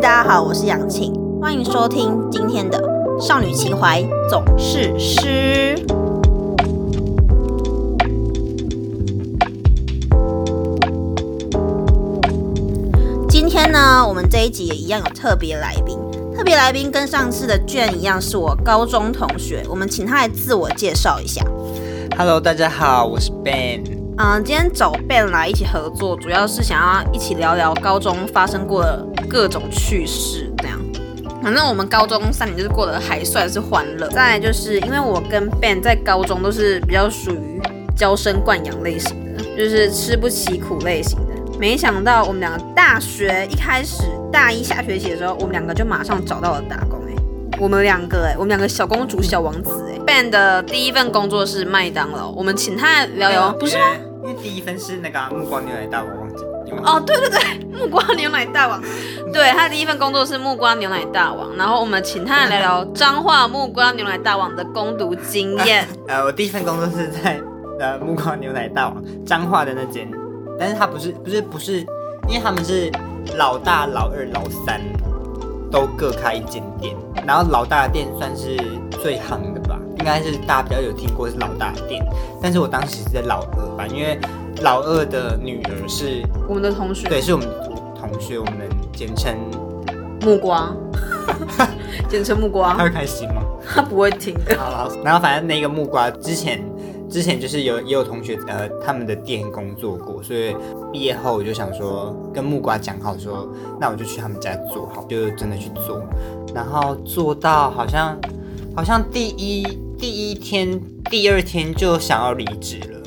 大家好，我是杨晴，欢迎收听今天的《少女情怀总是诗》。今天呢，我们这一集也一样有特别来宾，特别来宾跟上次的卷一样，是我高中同学，我们请他来自我介绍一下。Hello，大家好，我是 Ben。嗯，今天找 Ben 来一起合作，主要是想要一起聊聊高中发生过的各种趣事，这样。反正我们高中三年就是过得还算是欢乐。再来就是因为我跟 Ben 在高中都是比较属于娇生惯养类型的，就是吃不起苦类型的。没想到我们两个大学一开始大一下学期的时候，我们两个就马上找到了打工、欸。我们两个哎、我们两个小公主、小王子哎、Ben 的第一份工作是麦当劳，我们请他来聊聊，不是吗？因为第一份是那个啊目光牛奶大王，哦，对对对，木瓜牛奶大王，对他第一份工作是木瓜牛奶大王，然后我们请他来聊聊彰化木瓜牛奶大王的攻读经验。呃，我第一份工作是在呃木瓜牛奶大王彰化的那间，但是他不是不是不是，因为他们是老大、老二、老三都各开一间店，然后老大的店算是最夯的吧，应该是大家比较有听过是老大的店，但是我当时是在老二吧，因为老二的女儿是我们的同学，对，是我们同学，我们简称木瓜，简称木他瓜，会开心吗？他不会听的。好了，然后反正那个木瓜之前之前就是有也有同学呃他们的店工作过，所以毕业后我就想说跟木瓜讲好说，那我就去他们家做好，就真的去做，然后做到好像好像第一第一天第二天就想要离职了。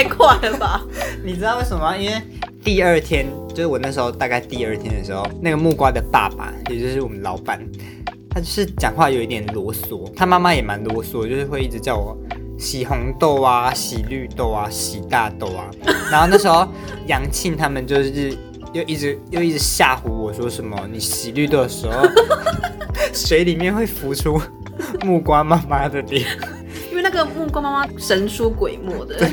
太快了吧！你知道为什么吗？因为第二天就是我那时候大概第二天的时候，那个木瓜的爸爸，也就是我们老板，他就是讲话有一点啰嗦，他妈妈也蛮啰嗦，就是会一直叫我洗红豆啊、洗绿豆啊、洗大豆啊。然后那时候杨庆他们就是又一直又一直吓唬我说什么，你洗绿豆的时候，水里面会浮出木瓜妈妈的脸。因为那个木瓜妈妈神出鬼没的，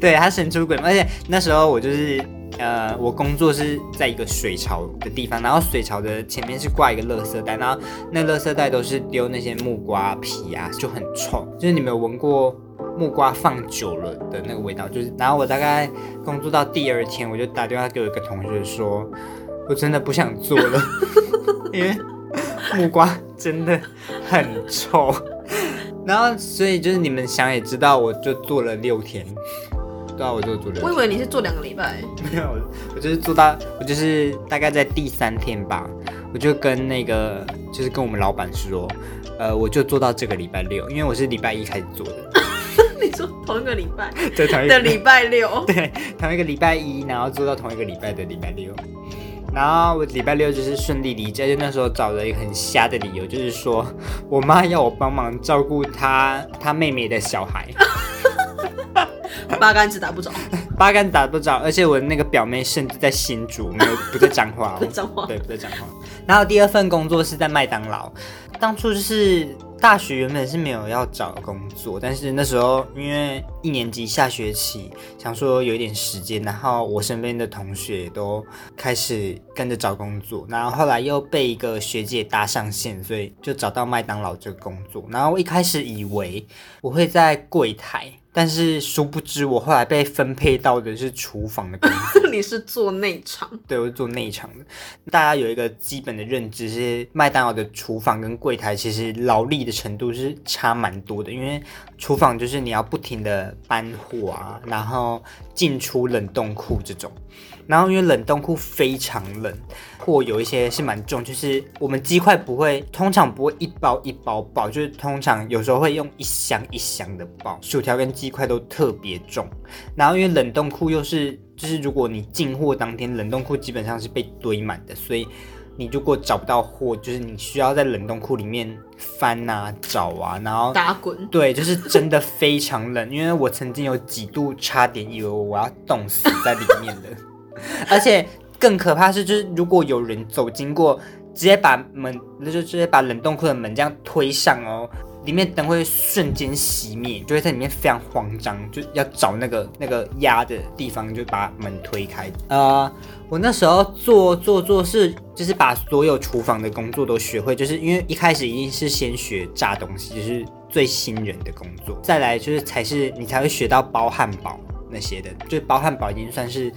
对他神出鬼没，而且那时候我就是呃，我工作是在一个水槽的地方，然后水槽的前面是挂一个垃圾袋，然后那垃圾袋都是丢那些木瓜皮啊，就很臭。就是你没有闻过木瓜放久了的那个味道？就是，然后我大概工作到第二天，我就打电话给我一个同学说，我真的不想做了，因为木瓜真的很臭。然后，所以就是你们想也知道，我就做了六天。对啊，我就做六天。我以为你是做两个礼拜，没有，我就是做到，我就是大概在第三天吧，我就跟那个，就是跟我们老板说，呃，我就做到这个礼拜六，因为我是礼拜一开始做的，你说同一个礼拜？对，同一个。的礼拜六，对，同一个礼拜一，然后做到同一个礼拜的礼拜六，然后我礼拜六就是顺利离家，就那时候找了一个很瞎的理由，就是说我妈要我帮忙照顾她她妹妹的小孩，八竿子打不着，八竿子打不着，而且我那个表妹甚至在新竹，没有不在彰化、不哦在彰化对，不在彰化。然后第二份工作是在麦当劳，当初就是大学原本是没有要找工作，但是那时候因为一年级下学期，想说有一点时间，然后我身边的同学都开始跟着找工作，然后后来又被一个学姐搭上线，所以就找到麦当劳这个工作。然后我一开始以为我会在柜台。但是殊不知，我后来被分配到的是厨房的工作。你是做内场，对，我是做内场的。大家有一个基本的认知是，麦当劳的厨房跟柜台其实劳力的程度是差蛮多的，因为厨房就是你要不停的搬货啊，然后进出冷冻库这种。然后因为冷冻库非常冷，货有一些是蛮重，就是我们鸡块不会，通常不会一包一包爆，就是通常有时候会用一箱一箱的爆，薯条跟鸡块都特别重。然后因为冷冻库又是，就是如果你进货当天，冷冻库基本上是被堆满的，所以你如果找不到货，就是你需要在冷冻库里面翻啊找啊，然后打滚，对，就是真的非常冷，因为我曾经有几度差点以为我要冻死在里面的，而且更可怕是，就是如果有人走经过，直接把门，那就直接把冷冻库的门这样推上哦，里面灯会瞬间熄灭，就会在里面非常慌张，就要找那个那个压的地方，就把门推开。呃，我那时候做做做是就是把所有厨房的工作都学会，就是因为一开始一定是先学炸东西，就是最新人的工作，再来就是才是你才会学到包汉堡那些的，就是包汉堡已经算是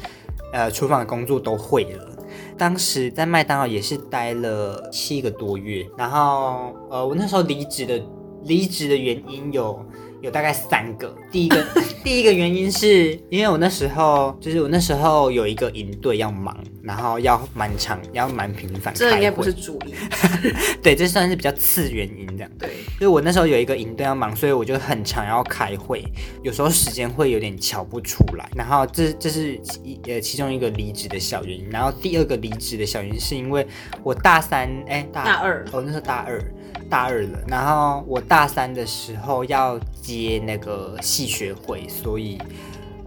呃厨房的工作都会了。当时在麦当劳也是待了七个多月，然后呃，我那时候离职的离职的原因有有大概三个。第一个第一个原因是因为我那时候就是我那时候有一个营队要忙，然后要蛮长，要蛮频繁。这应该不是主因，对，这算是比较次原因这样。对，就是我那时候有一个营队要忙，所以我就很常要开会，有时候时间会有点瞧不出来。然后这这是其呃其中一个离职的小原因。然后第二个离职的小原因是因为我大三哎大大二哦那时候大二大二了，然后我大三的时候要接那个系学会，所以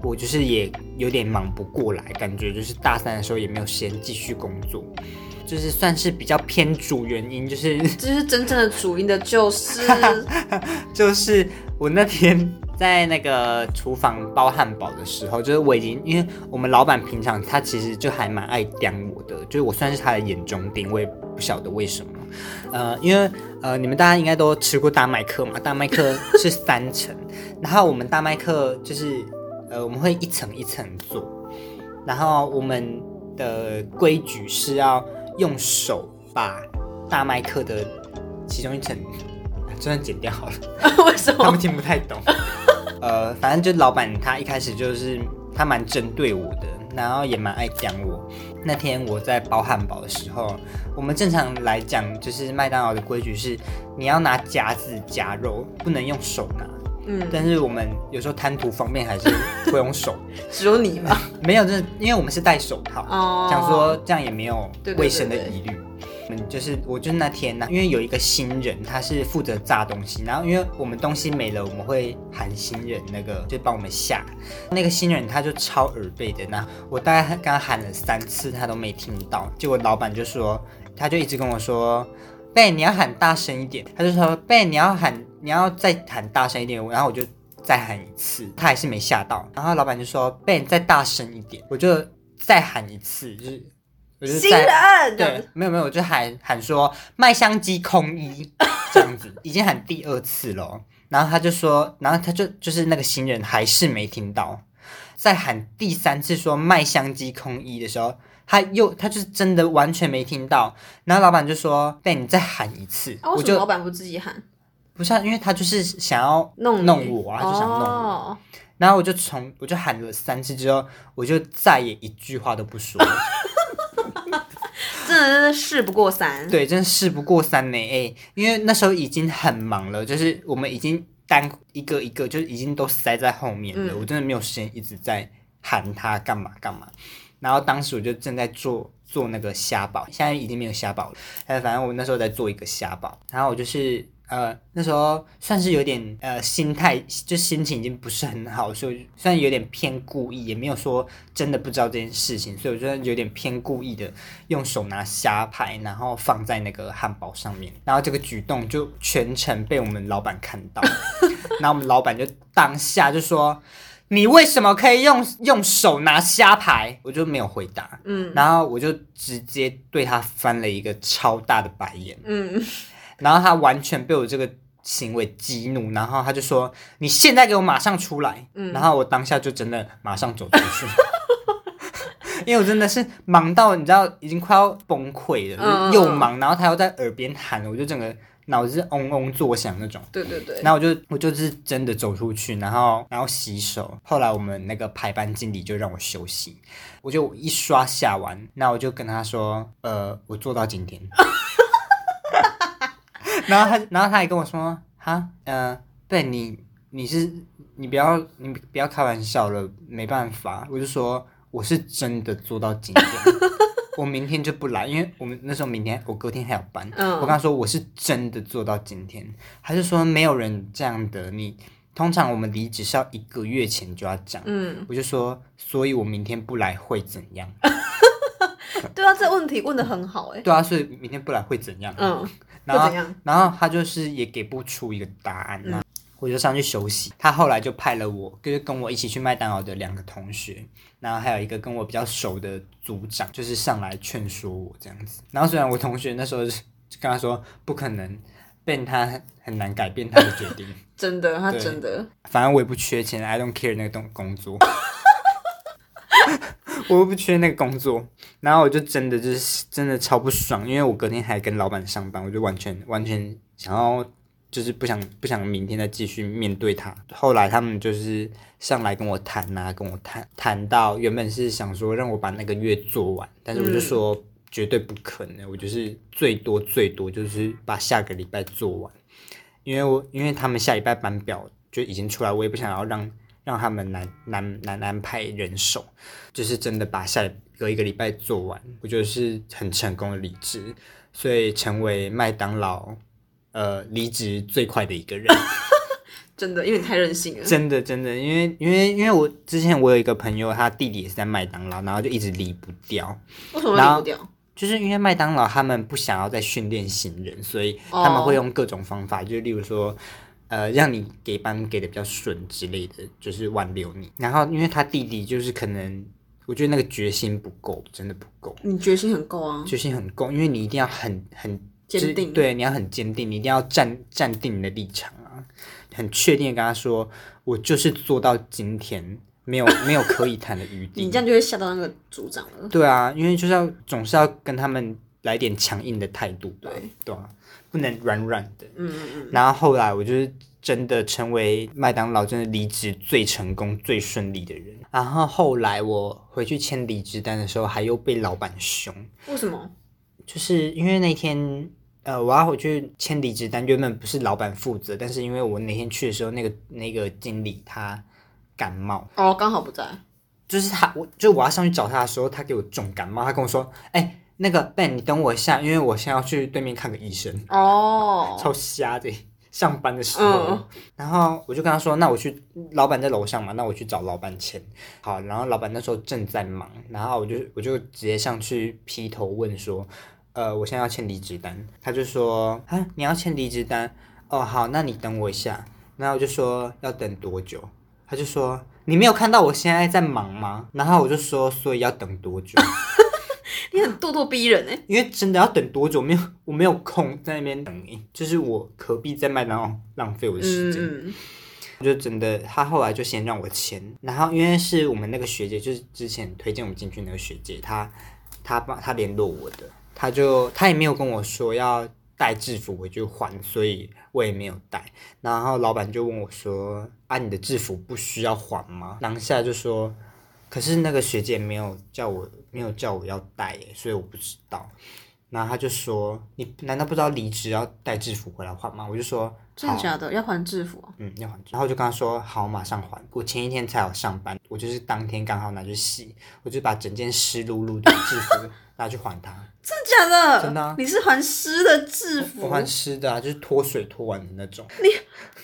我就是也有点忙不过来，感觉就是大三的时候也没有时间继续工作，就是算是比较偏主原因，就是 就是真正的主因的，就是 就是我那天在那个厨房包汉堡的时候，就是我已经，因为我们老板平常他其实就还蛮爱刁我的，就是我算是他的眼中钉，我也不晓得为什么。呃，因为呃，你们大家应该都吃过大麦克嘛，大麦克是三层，然后我们大麦克就是呃，我们会一层一层做，然后我们的规矩是要用手把大麦克的其中一层，啊这段剪掉好了。为什么他们？听不太懂。呃，反正就老板他一开始就是他蛮针对我的，然后也蛮爱讲我。那天我在包汉堡的时候，我们正常来讲就是麦当劳的规矩是你要拿夹子夹肉，不能用手拿。嗯，但是我们有时候贪图方便，还是会用手。只有你吗？没有，就是因为我们是戴手套，哦想说这样也没有卫生的对对疑虑。嗯，就是我就是那天呢，因为有一个新人，他是负责炸东西，然后因为我们东西没了，我们会喊新人那个就帮我们下。那个新人他就超耳背的，那我大概刚喊了三次，他都没听到。结果老板就说，他就一直跟我说。贝，你要喊大声一点。他就说，贝，你要喊，你要再喊大声一点。然后我就再喊一次，他还是没吓到。然后老板就说，贝，再大声一点。我就再喊一次，就是我就新人，对，没有没有，我就喊喊说麦香鸡空一 这样子，已经喊第二次了哦。然后他就说，然后他就就是那个新人还是没听到，在喊第三次说麦香鸡空一的时候，他又他就是真的完全没听到。然后老板就说：“对，你再喊一次。啊，我就老板不自己喊？不是、啊，因为他就是想要弄弄我啊，他就想弄我。哦然后我就从我就喊了三次之后，我就再也一句话都不说了。真的是事不过三。对，真的事不过三呢，哎，因为那时候已经很忙了，就是我们已经单一个一个，就是已经都塞在后面了，嗯我真的没有时间一直在喊他干嘛干嘛。然后当时我就正在做做那个虾堡，现在已经没有虾堡了，哎，反正我那时候在做一个虾堡，然后我就是呃那时候算是有点呃心态，就心情已经不是很好，所以虽然有点偏故意，也没有说真的不知道这件事情，所以我觉得有点偏故意的用手拿虾排，然后放在那个汉堡上面，然后这个举动就全程被我们老板看到，然后我们老板就当下就说。你为什么可以用用手拿虾排？我就没有回答，嗯然后我就直接对他翻了一个超大的白眼，嗯，然后他完全被我这个行为激怒，然后他就说：“你现在给我马上出来！”嗯然后我当下就真的马上走出去，因为我真的是忙到你知道已经快要崩溃了，嗯又忙，然后他又在耳边喊，我就整个脑子嗡嗡作响那种。对对对。然后我就我就是真的走出去，然后然后洗手。后来我们那个排班经理就让我休息，我就一刷下完，那我就跟他说，呃，我做到今天。然后他然后他还跟我说，哈，呃，对你你是你不要你不要开玩笑了，没办法。我就说我是真的做到今天。我明天就不来，因为我们那时候明天我隔天还有班。嗯我跟他说我是真的做到今天，他就说没有人这样的，你通常我们离职是要一个月前就要讲。嗯，我就说，所以我明天不来会怎样？对啊，这问题问的很好哎、对啊，所以明天不来会怎样？嗯，然后？然后他就是也给不出一个答案，那、我就上去休息。他后来就派了我，就是跟我一起去麦当劳的两个同学，然后还有一个跟我比较熟的组长，就是上来劝说我这样子。然后虽然我同学那时候就跟他说不可能，变他很难改变他的决定。真的，他真的，反正我也不缺钱，I don't care 那个东工作，我又不缺那个工作，然后我就真的就是真的超不爽，因为我隔天还跟老板上班，我就完全完全想要就是不想不想明天再继续面对他。后来他们就是上来跟我谈啊、跟我谈谈到原本是想说让我把那个月做完，但是我就说绝对不可能，我就是最多最多就是把下个礼拜做完。因为我因为他们下礼拜班表就已经出来，我也不想要让让他们难难难安排人手，就是真的把下隔一个礼拜做完，我觉得是很成功的离职，所以成为麦当劳呃离职最快的一个人，真的，因为你太任性了。真的真的，因为因为因为我之前我有一个朋友，他弟弟也是在麦当劳，然后就一直离不掉，为什么离不掉？就是因为麦当劳他们不想要再训练新人，所以他们会用各种方法，就例如说，呃，让你给班给的比较顺之类的，就是挽留你。然后因为他弟弟就是可能，我觉得那个决心不够，真的不够，你决心很够啊，决心很够，因为你一定要很很坚定对，你要很坚定，你一定要站站定你的立场啊，很确定的跟他说，我就是做到今天，没有没有可以谈的余地。你这样就会吓到那个组长了。对啊，因为就是要总是要跟他们来点强硬的态度吧，对对啊，不能软软的。嗯嗯嗯，然后后来我就是真的成为麦当劳真的离职最成功、最顺利的人。然后后来我回去签离职单的时候，还又被老板凶，为什么？就是因为那天。呃，我要回去签离职单，原本不是老板负责，但是因为我那天去的时候，那个那个经理他感冒，哦，刚好不在。就是他，我就我要上去找他的时候，他给我重感冒，他跟我说：“哎、那个 Ben，你等我一下，因为我现在要去对面看个医生。”哦，超瞎的，上班的时候。嗯然后我就跟他说：“那我去，老板在楼上嘛，那我去找老板签。”好，然后老板那时候正在忙，然后我就我就直接上去劈头问说：“呃，我现在要签离职单。”他就说：“啊，你要签离职单？哦，好，那你等我一下。”然后我就说：“要等多久？”他就说：“你没有看到我现在在忙吗？”然后我就说：“所以要等多久？” 你很咄咄逼人哎。因为真的要等多久？没有，我没有空在那边等你，就是我何必在麦当劳浪费我的时间？就真的，他后来就先让我签，然后因为是我们那个学姐，就是之前推荐我们进去那个学姐，她她帮她联络我的，她就她也没有跟我说要带制服回去还，所以我也没有带。然后老板就问我说：“啊，你的制服不需要还吗？”当下就说：“可是那个学姐没有叫我，没有叫我要带耶，所以我不知道。”然后他就说：“你难道不知道离职要带制服回来换吗？”我就说：“。”真的假的？要还制服啊？嗯，要还。然后我就跟他说好，马上还。我前一天才有上班，我就是当天刚好拿去洗，我就把整件湿漉漉的制服 拿去还他。真的假的？真的啊你是还湿的制服？我还湿的啊，就是脱水脱完的那种。你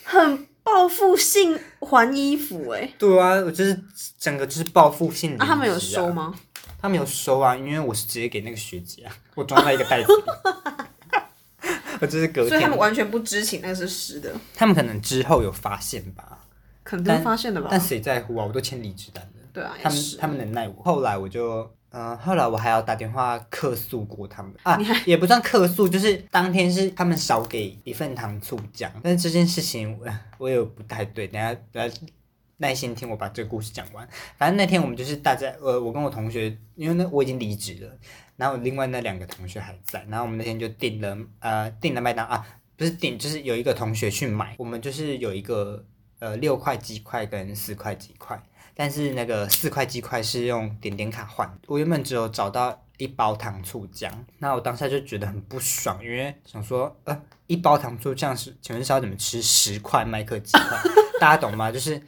很报复性还衣服哎、对啊，我就是整个就是报复性、啊，他们有收？吗？他们有收啊，因为我是直接给那个学姐啊，我装在一个袋子里。我就是隔天所以他们，完全不知情那个是湿的，他们可能之后有发现吧，肯定发现的吧？但谁在乎啊？我都签离职单了。对啊，他们他们能奈我。后来我就，嗯、后来我还要打电话客诉过他们啊，也不算客诉，就是当天是他们少给一份糖醋酱，但是这件事情我我也不太对，等下等下耐心听我把这个故事讲完。反正那天我们就是大家，呃，我跟我同学，因为那我已经离职了，然后另外那两个同学还在，然后我们那天就订了，呃，订了麦当啊，不是订，就是有一个同学去买，我们就是有一个呃六块鸡块跟四块鸡块。但是那个四块鸡块是用点点卡换的，我原本只有找到一包糖醋酱，那我当下就觉得很不爽，因为想说，呃，一包糖醋酱是，请问是要怎么吃十块麦克鸡块？大家懂吗？就是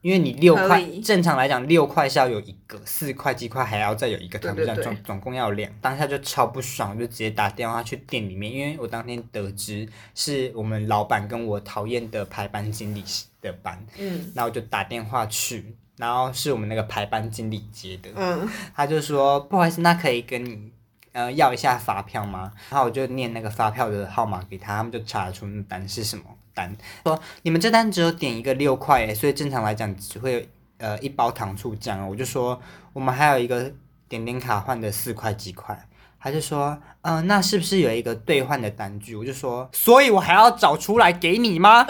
因为你六块，正常来讲六块是要有一个，四块鸡块还要再有一个糖醋酱，总总共要有两。当下就超不爽，就直接打电话去店里面，因为我当天得知是我们老板跟我讨厌的排班经理的班，嗯，那我就打电话去，然后是我们那个排班经理接的，嗯，他就说不好意思，那可以跟你呃要一下发票吗？然后我就念那个发票的号码给他，他们就查得出那单是什么单，说你们这单只有点一个六块诶，所以正常来讲只会有呃一包糖醋酱哦。我就说我们还有一个点点卡换的四块几块。他就说，嗯、那是不是有一个兑换的单据？我就说，所以我还要找出来给你吗？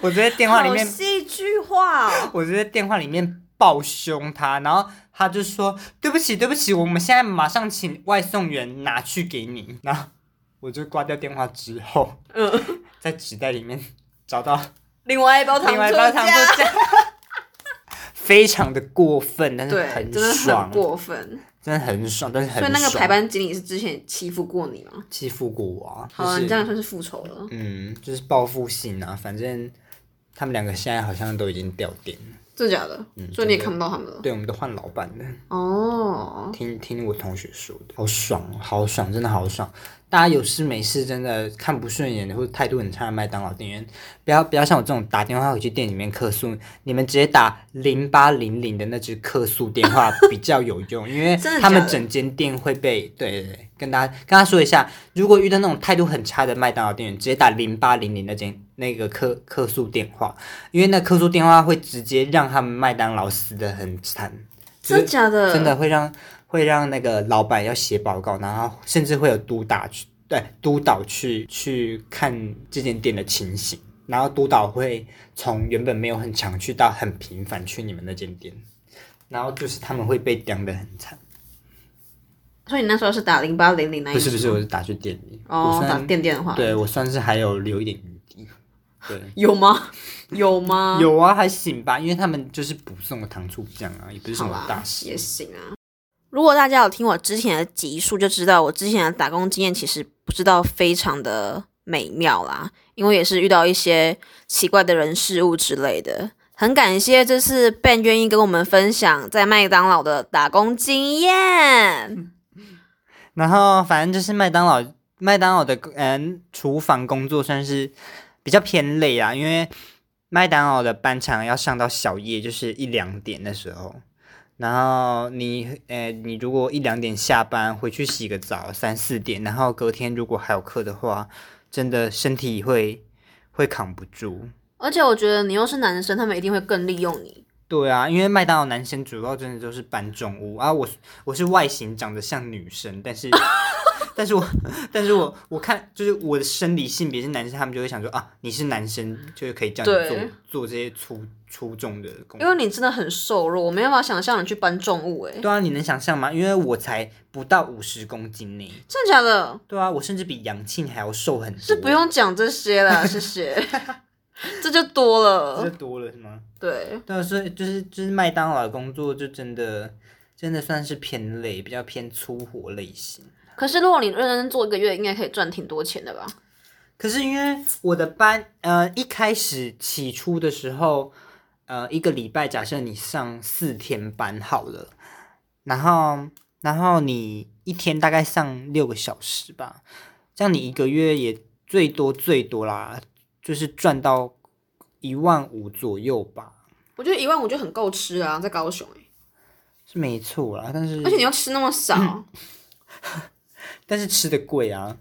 我直接电话里面好戏剧化哦。我就在电话里面暴凶他，然后他就说：“对不起，对不起，我们现在马上请外送员拿去给你。”然后我就挂掉电话之后，嗯，在纸袋里面找到另外一包糖另外一醋包糖醋酱，酱，非常的过分，但是对，很真的爽很，过分。真的很爽，但是很所以那个爽排班经理是之前欺负过你吗？欺负过我啊，好啊，就是你这样算是复仇了。嗯，就是报复性啊，反正他们两个现在好像都已经掉电了，真的假的？嗯所以你也看不到他们了。对，我们都换老板了。哦，听听我同学说的，好爽哦，好爽，真的好爽。大家有事没事，真的看不顺眼的或者态度很差的麦当劳店员，不要不要像我这种打电话回去店里面客诉，你们直接打零八零零的那只客诉电话比较有用，因为 他们整间店会被对，跟大家跟他说一下，如果遇到那种态度很差的麦当劳店员，直接打零八零零那间那个客客诉电话，因为那客诉电话会直接让他们麦当劳死的很惨。真的假的？真的会让会让那个老板要写报告，然后甚至会有督导去对督导去去看这间店的情形，然后督导会从原本没有很强去到很频繁去你们那间店，然后就是他们会被刁的很惨。所以你那时候是打零八零零那一支不是不是，我是打去店里，哦，打店电话，对我算是还有留一点余地。对，有吗？有吗？有啊，还行吧，因为他们就是补送的糖醋酱啊，也不是什么大，事。也行啊。如果大家有听我之前的集数，就知道我之前的打工经验其实不知道非常的美妙啦，因为也是遇到一些奇怪的人事物之类的。很感谢这次 Ben 愿意跟我们分享在麦当劳的打工经验。然后反正就是麦当劳，麦当劳的嗯厨房工作算是比较偏累啊，因为麦当劳的班场要上到小夜，就是一两点的时候。然后你呃，你如果一两点下班回去洗个澡，三四点，然后隔天如果还有课的话，真的身体会会扛不住。而且我觉得你又是男生，他们一定会更利用你。对啊，因为麦当劳男生主要真的都是搬重物啊，我我是外形长得像女生，但是 但是我但是我我看就是我的生理性别是男生，他们就会想说啊，你是男生就是可以叫你做做这些粗粗重的工因为你真的很瘦弱，我没办法想象你去搬重物、欸，对啊，你能想象吗？因为我才不到五十公斤呢。真的假的？对啊，我甚至比杨庆还要瘦很多。是不用讲这些了，谢谢。这就多了这就，多了是吗？对，对啊，所以就是就是麦当劳的工作就真的真的算是偏累，比较偏粗活类型。可是如果你认真做一个月，应该可以赚挺多钱的吧？可是因为我的班，呃，一开始起初的时候，呃，一个礼拜假设你上四天班好了，然后然后你一天大概上六个小时吧，这样你一个月也最多最多啦，就是赚到一万五左右吧，我觉得一万五就很够吃啊，在高雄、欸、是没错啦，但是而且你要吃那么少，但是吃的贵啊，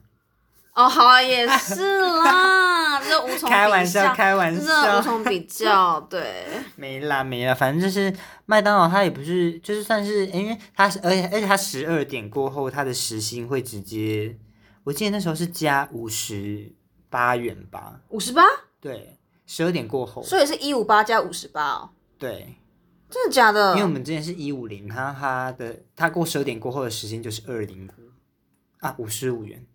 哦，好啊，也是啦，这无从 开玩笑开玩这真的无，从比较，对，没啦没啦，反正就是麦当劳，它也不是，就是算是，因为它是，而且而且它十二点过后，它的时薪会直接，我记得那时候是加五十八元吧，五十八，对，十二点过后，所以是一五八加五十八哦，对，真的假的？因为我们之前是一五零，他他的他过十二点过后的时薪就是二零五。啊，五十五元，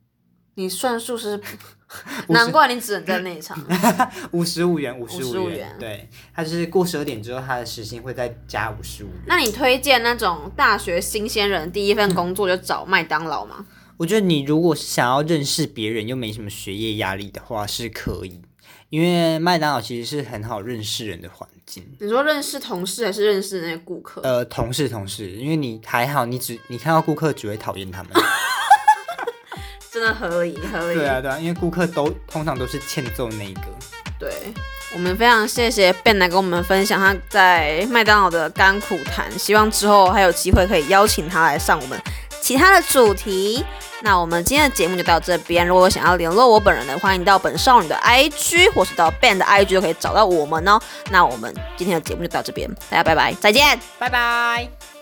你算数是，难怪你只能在那一场。五十五元，五十五元。对，它就是过十二点之后，它的时薪会再加五十五元。那你推荐那种大学新鲜人第一份工作就找麦当劳吗？我觉得你如果想要认识别人又没什么学业压力的话，是可以，因为麦当劳其实是很好认识人的环境。你说认识同事还是认识那些顾客？呃，同事同事，因为你还好，你只你看到顾客只会讨厌他们。真的合理合理。对啊，对啊，因为顾客都通常都是欠揍那一个。对我们非常谢谢 Ben 来跟我们分享他在麦当劳的甘苦谈，希望之后还有机会可以邀请他来上我们其他的主题。那我们今天的节目就到这边，如果想要联络我本人的，欢迎到本少女的 IG 或是到 Band 的 IG 都可以找到我们哦。那我们今天的节目就到这边，大家拜拜，再见。拜拜。